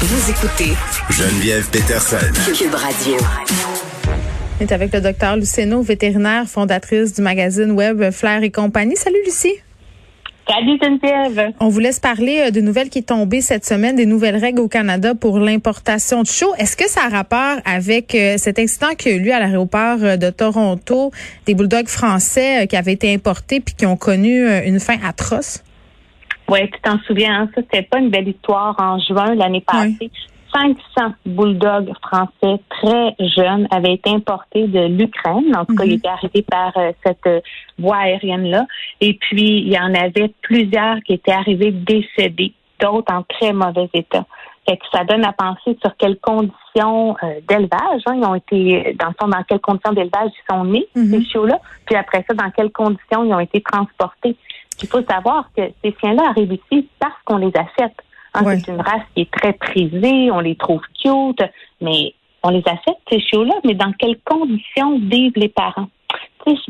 Vous écoutez Geneviève Peterson. Cube Radio. On est avec le docteur Luceno, vétérinaire, fondatrice du magazine web Flair et compagnie. Salut Lucie. Salut Geneviève. On vous laisse parler euh, de nouvelles qui est tombée cette semaine, des nouvelles règles au Canada pour l'importation de chiots. Est-ce que ça a rapport avec euh, cet incident qui a eu lieu à l'aéroport euh, de Toronto, des bulldogs français qui avaient été importés puis qui ont connu une fin atroce? Oui, tu t'en souviens, hein? ça, c'était pas une belle histoire en juin l'année passée. 500 bulldogs français très jeunes avaient été importés de l'Ukraine. En tout cas, ils mhm. étaient arrivés par euh, cette euh, voie aérienne-là. Et puis, il y en avait plusieurs qui étaient arrivés décédés, d'autres en très mauvais état. Fait que ça donne à penser sur quelles conditions euh, d'élevage hein, ils ont été, dans le fond, dans quelles conditions d'élevage ils sont nés, mhm. ces chiots-là, puis après ça, dans quelles conditions ils ont été transportés. Il faut savoir que ces chiens-là arrivent ici parce qu'on les achète. Hein, c'est une race qui est très prisée, on les trouve cute, mais on les achète, ces chiots-là, mais dans quelles conditions vivent les parents?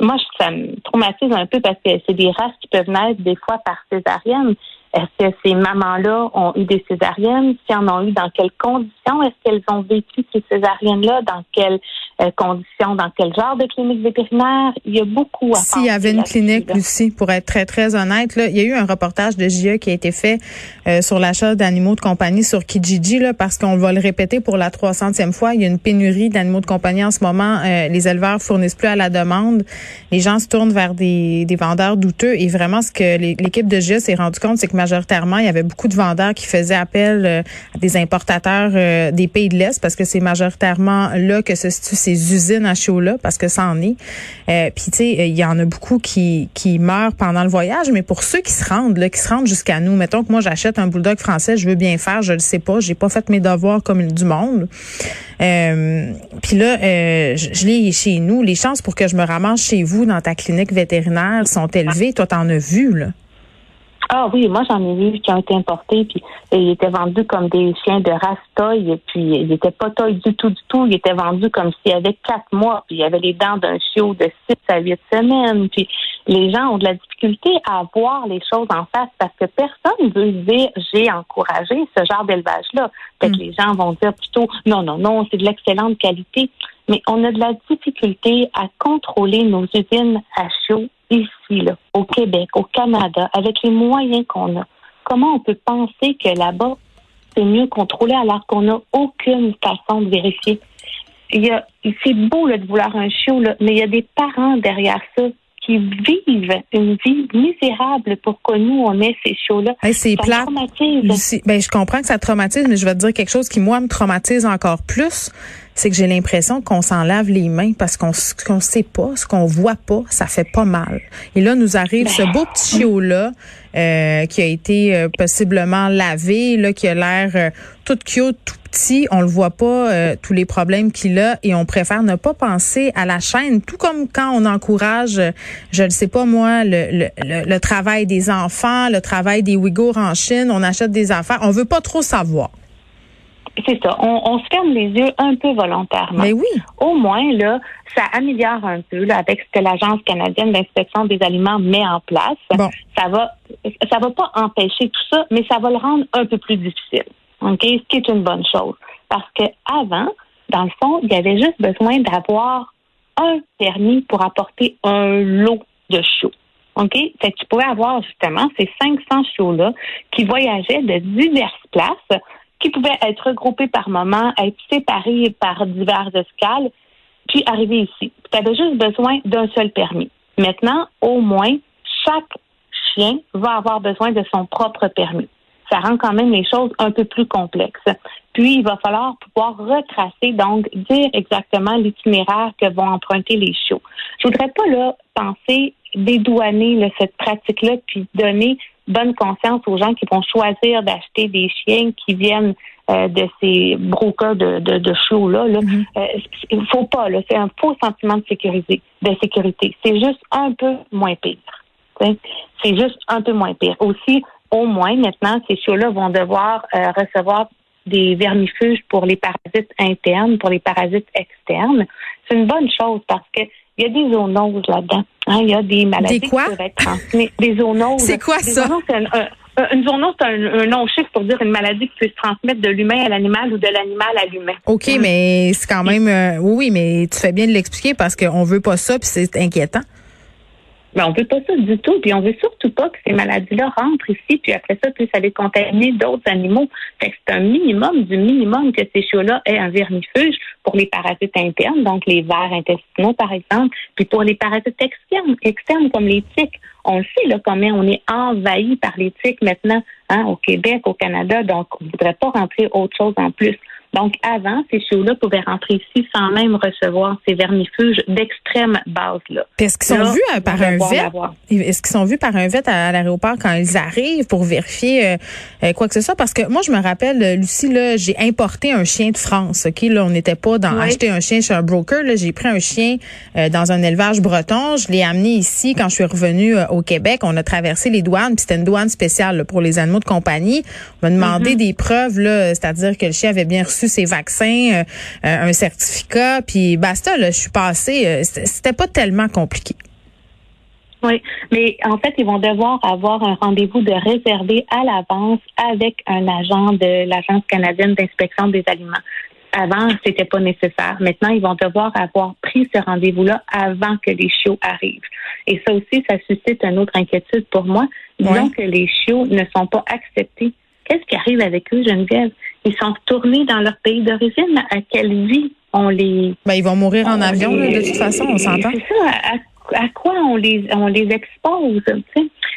moi, ça me traumatise un peu parce que c'est des races qui peuvent naître des fois par césarienne. Est-ce que ces mamans-là ont eu des césariennes? Si en ont eu, dans quelles conditions? Est-ce qu'elles ont vécu ces césariennes-là? Dans quelles euh, conditions? Dans quel genre de clinique vétérinaire? Il y a beaucoup à S'il y avait une clinique, Lucie, pour être très, très honnête, là, il y a eu un reportage de JE qui a été fait euh, sur l'achat d'animaux de compagnie sur Kijiji, là, parce qu'on va le répéter pour la 300e fois. Il y a une pénurie d'animaux de compagnie en ce moment. Euh, les éleveurs fournissent plus à la demande. Les gens se tournent vers des, des vendeurs douteux. Et vraiment, ce que l'équipe de JE s'est rendu compte, c'est que majoritairement, il y avait beaucoup de vendeurs qui faisaient appel euh, à des importateurs euh, des pays de l'Est parce que c'est majoritairement là que se situent ces usines à chaud-là parce que ça en est. Euh, Puis, tu sais, il y en a beaucoup qui, qui meurent pendant le voyage, mais pour ceux qui se rendent, là, qui se rendent jusqu'à nous, mettons que moi, j'achète un bulldog français, je veux bien faire, je le sais pas, j'ai pas fait mes devoirs comme du monde. Euh, Puis là, je, je l'ai chez nous. Les chances pour que je me ramasse chez vous dans ta clinique vétérinaire sont élevées. Toi, t'en as vu, là. Ah oui, moi j'en ai vu qui ont été importés, puis ils étaient vendus comme des chiens de race toy, et puis ils n'étaient pas toy du tout, du tout. Ils étaient vendus comme s'il y avait quatre mois, puis il y avait les dents d'un chiot de six à huit semaines. Puis les gens ont de la difficulté à voir les choses en face parce que personne veut dire j'ai encouragé ce genre d'élevage-là. Peut-être que mm. les gens vont dire plutôt non, non, non, c'est de l'excellente qualité. Mais on a de la difficulté à contrôler nos usines à chiots ici, là, au Québec, au Canada, avec les moyens qu'on a, comment on peut penser que là-bas, c'est mieux contrôlé alors qu'on n'a aucune façon de vérifier? Il y a, c'est beau de vouloir un chiot, là, mais il y a des parents derrière ça qui vivent une vie misérable pour que nous, on ait ces chiots-là. c'est plat. Ben, je comprends que ça traumatise, mais je vais te dire quelque chose qui, moi, me traumatise encore plus c'est que j'ai l'impression qu'on s'en lave les mains parce qu'on qu'on sait pas, ce qu'on voit pas, ça fait pas mal. Et là, nous arrive ce beau petit chiot là euh, qui a été euh, possiblement lavé, là qui a l'air euh, tout cute, tout petit. On le voit pas tous les problèmes qu'il a et on préfère ne pas penser à la chaîne. Tout comme quand on encourage, je ne sais pas moi, le, le, le, travail des enfants, le travail des Ouïghours en Chine. On achète des affaires. On veut pas trop savoir c'est ça. On, se ferme les yeux un peu volontairement. Mais oui. Au moins, là, ça améliore un peu là, avec ce que l'Agence canadienne d'inspection des aliments met en place. Ça va ça va pas empêcher tout ça, mais ça va le rendre un peu plus difficile. OK? Ce qui est une bonne chose. Parce que avant, dans le fond, il y avait juste besoin d'avoir un permis pour apporter un lot de chiots. OK? Fait que tu pouvais avoir justement ces 500 chiots-là qui voyageaient de diverses places qui pouvaient être regroupés par moment, être séparés par divers escales, puis arriver ici. Tu avais juste besoin d'un seul permis. Maintenant, au moins, chaque chien va avoir besoin de son propre permis. Ça rend quand même les choses un peu plus complexes. Puis, il va falloir pouvoir retracer, donc dire exactement l'itinéraire que vont emprunter les chiots. Je voudrais pas là penser dédouaner cette pratique-là, puis donner bonne conscience aux gens qui vont choisir d'acheter des chiens qui viennent euh, de ces brokers de, de, de chiots-là. Là. Mm-hmm. Euh, il faut pas, là. C'est un faux sentiment de sécurité. De sécurité. C'est juste un peu moins pire. C'est juste un peu moins pire. Aussi, au moins, maintenant, ces chiots-là vont devoir euh, recevoir des vermifuges pour les parasites internes, pour les parasites externes. C'est une bonne chose parce que il y a des zoonoses là-dedans. Hein, il y a des maladies qui peuvent être transmises. Des zoonoses. C'est quoi ça? Une zoonose, c'est un, nom chiffre pour dire une maladie qui peut se transmettre de l'humain à l'animal ou de l'animal à l'humain. OK, mais c'est quand même... oui, mais tu fais bien de l'expliquer parce qu'on veut pas ça, puis c'est inquiétant. Mais on veut pas ça du tout. Puis on veut surtout pas que ces maladies-là rentrent ici, puis après ça, puissent aller contaminer d'autres animaux. Fait que c'est un minimum du minimum que ces chiots-là aient un vermifuge pour les parasites internes, donc les vers intestinaux, par exemple, puis pour les parasites externes, externes comme les tiques. On le sait, là, combien on est envahi par les tiques maintenant, hein, au Québec, au Canada, donc on ne voudrait pas rentrer autre chose en plus. Donc, avant, ces chiots-là pouvaient rentrer ici sans même recevoir ces vermifuges d'extrême base. Là. Est-ce qu'ils sont vus euh, par un vet? Est-ce qu'ils sont vus par un vet à, l'aéroport quand ils arrivent pour vérifier euh, euh, quoi que ce soit? Parce que moi, je me rappelle, Lucie, là, j'ai importé un chien de France. OK, là, on n'était pas dans acheter un chien chez un broker. Là, j'ai pris un chien dans un élevage breton. Je l'ai amené ici quand je suis revenue au Québec. On a traversé les douanes, puis c'était une douane spéciale pour les animaux de compagnie. On m'a demandé mm-hmm. des preuves, là, c'est-à-dire que le chien avait bien reçu ses vaccins, euh, euh, un certificat, puis basta, là, je suis passée. Euh, c'était pas tellement compliqué. Oui, mais en fait, ils vont devoir avoir un rendez-vous de réservé à l'avance avec un agent de l'Agence canadienne d'inspection des aliments. Avant, c'était pas nécessaire. Maintenant, ils vont devoir avoir pris ce rendez-vous-là avant que les chiots arrivent. Et ça aussi, ça suscite une autre inquiétude pour moi. Disons que les chiots ne sont pas acceptés. Qu'est-ce qui arrive avec eux, Geneviève? Ils sont retournés dans leur pays d'origine. À quelle vie on les... Ben, ils vont mourir en avion, de toute façon, on s'entend. C'est ça. À, quoi on les, on les expose?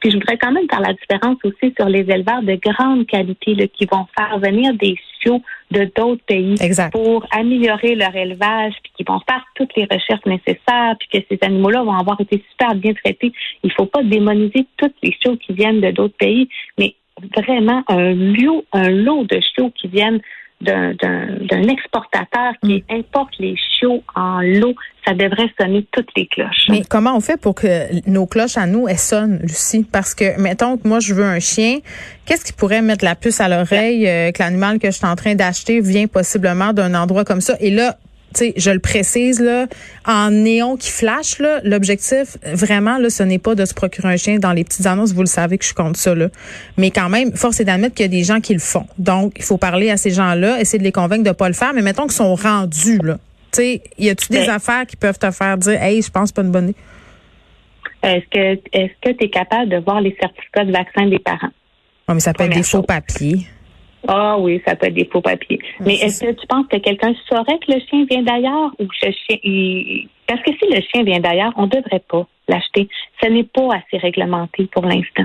Puis je voudrais quand même faire la différence aussi sur les éleveurs de grande qualité là, qui vont faire venir des chiots de d'autres pays pour améliorer leur élevage, puis qui vont faire toutes les recherches nécessaires, puis que ces animaux-là vont avoir été super bien traités. Il ne faut pas démoniser toutes les chiots qui viennent de d'autres pays, mais vraiment un lot, un lot de chiots qui viennent d'un exportateur qui mm. importe les chiots en lot, ça devrait sonner toutes les cloches. Mais comment on fait pour que nos cloches à nous, elles sonnent, Lucie? Parce que, mettons que moi, je veux un chien, qu'est-ce qui pourrait mettre la puce à l'oreille euh, que l'animal que je suis en train d'acheter vient possiblement d'un endroit comme ça? Et là, sais, je le précise là, en néon qui flash là, l'objectif vraiment là, ce n'est pas de se procurer un chien dans les petites annonces, vous le savez que je suis contre ça là. Mais quand même, force est d'admettre qu'il y a des gens qui le font. Donc, il faut parler à ces gens-là, essayer de les convaincre de pas le faire, mais mettons qu'ils sont rendus là. Tu sais, y a-tu des ben affaires qui peuvent te faire dire "Hey, je pense pas une bonne idée?" Est-ce que oh, ça peut être des faux papiers. Ah oui, ça peut être des faux papiers. Mais est-ce que tu penses que quelqu'un saurait que le chien vient d'ailleurs ou que le chien parce que si le chien vient d'ailleurs, on ne devrait pas l'acheter. Ce n'est pas assez réglementé pour l'instant.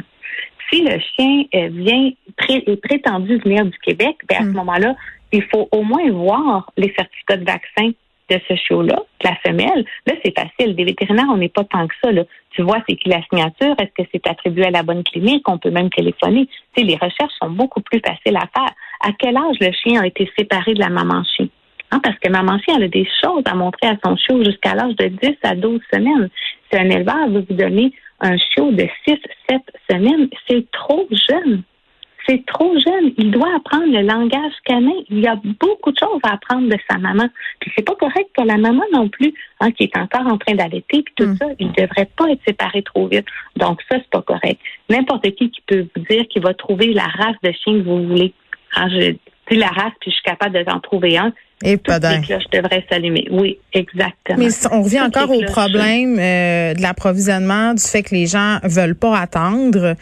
Si le chien euh, vient est prétendu venir du Québec, ben à ce hmm. moment-là, il faut au moins voir les certificats de vaccin de ce chiot-là, la femelle, là, c'est facile. Des vétérinaires, on n'est pas tant que ça. Là. Tu vois, c'est qui la signature? Est-ce que c'est attribué à la bonne clinique? On peut même téléphoner. Tu les recherches sont beaucoup plus faciles à faire. À quel âge le chien a été séparé de la maman chien? Hein, parce que maman chien, elle a des choses à montrer à son chiot jusqu'à l'âge de 10 à 12 semaines. Si un éleveur veut vous donner un chiot de 6, 7 semaines, c'est trop jeune c'est trop jeune. Il doit apprendre le langage canin. Il y a beaucoup de choses à apprendre de sa maman. Puis c'est pas correct que la maman non plus, hein, qui est encore en train d'allaiter, puis tout ça, il devrait pas être séparé trop vite. Donc ça, c'est pas correct. N'importe qui qui peut vous dire qu'il va trouver la race de chien que vous voulez. Hein, je dis la race, puis je suis capable de en trouver un. Et pas les cloches devraient s'allumer. Oui, exactement. Mais on revient encore au problème euh, de l'approvisionnement, du fait que les gens veulent pas attendre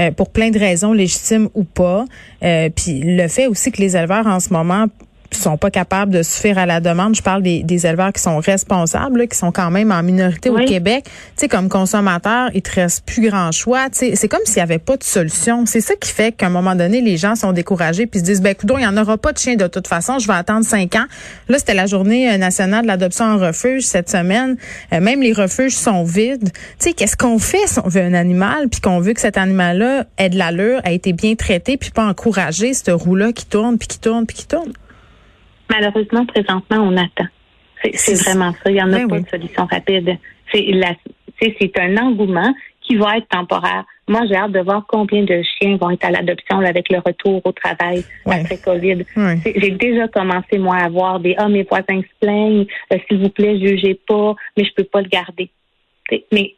euh, pour plein de raisons légitimes ou pas. Euh, puis le fait aussi que les éleveurs en ce moment sont pas capables de suffire à la demande. Je parle des, des éleveurs qui sont responsables, qui sont quand même en minorité au Québec. Tu sais, comme consommateur, il te reste plus grand choix. Tu sais, c'est comme s'il y avait pas de solution. C'est ça qui fait qu'à un moment donné, les gens sont découragés puis se disent, ben, écoute, il y en aura pas de chien de toute façon. Je vais attendre cinq ans. Là, c'était la journée euh, nationale de l'adoption en refuge cette semaine. Euh, même les refuges sont vides. Tu sais, qu'est-ce qu'on fait si on veut un animal puis qu'on veut que cet animal-là ait de l'allure, a été bien traité puis pas encourager cette roue-là qui tourne puis qui tourne puis qui tourne? Malheureusement, présentement, on attend. C'est vraiment ça. Il n'y en a ben pas de solution rapide. C'est un engouement qui va être temporaire. Moi, j'ai hâte de voir combien de chiens vont être à l'adoption avec le retour au travail après COVID. J'ai déjà commencé, moi, à voir des « Ah, mes voisins se plaignent, euh, s'il vous plaît, jugez pas, mais je peux pas le garder. » Mais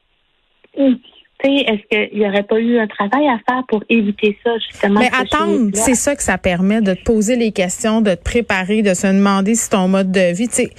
est-ce qu'il n'y aurait pas eu un travail à faire pour éviter ça, justement? Mais attendre, c'est ça que ça permet, de te poser les questions, de te préparer, de se demander si ton mode de vie, tu sais,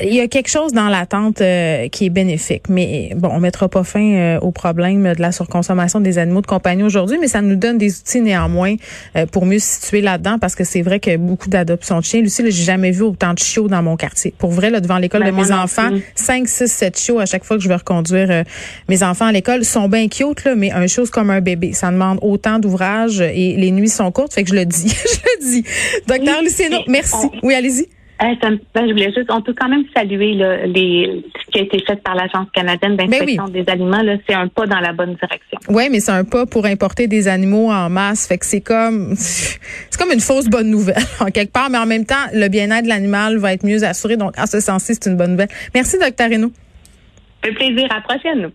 il y a quelque chose dans l'attente euh, qui est bénéfique. Mais bon, on mettra pas fin euh, au problème de la surconsommation des animaux de compagnie aujourd'hui, mais ça nous donne des outils néanmoins euh, pour mieux se situer là-dedans parce que c'est vrai que beaucoup d'adoptions de chiens. Lucie, j'ai jamais vu autant de chiots dans mon quartier. Pour vrai, là, devant l'école ben, de mes enfants, 5, 6, 7 chiots à chaque fois que je vais reconduire mes enfants à l'école. sont bien cute, là, mais un chose comme un bébé. Ça demande autant d'ouvrage et les nuits sont courtes, fait que je le dis. je le dis. Docteur oui, Luciano, merci. Oui, allez-y. Ben, je voulais juste, on peut quand même saluer les, ce qui a été fait par l'Agence canadienne ben d'inspection des aliments. C'est un pas dans la bonne direction. Oui, mais c'est un pas pour importer des animaux en masse. Fait que c'est comme, c'est comme une fausse bonne nouvelle en quelque part, mais en même temps, le bien-être de l'animal va être mieux assuré. Donc, en ce sens-ci, c'est une bonne nouvelle. Merci, docteur Renaud. Un plaisir. À la prochaine.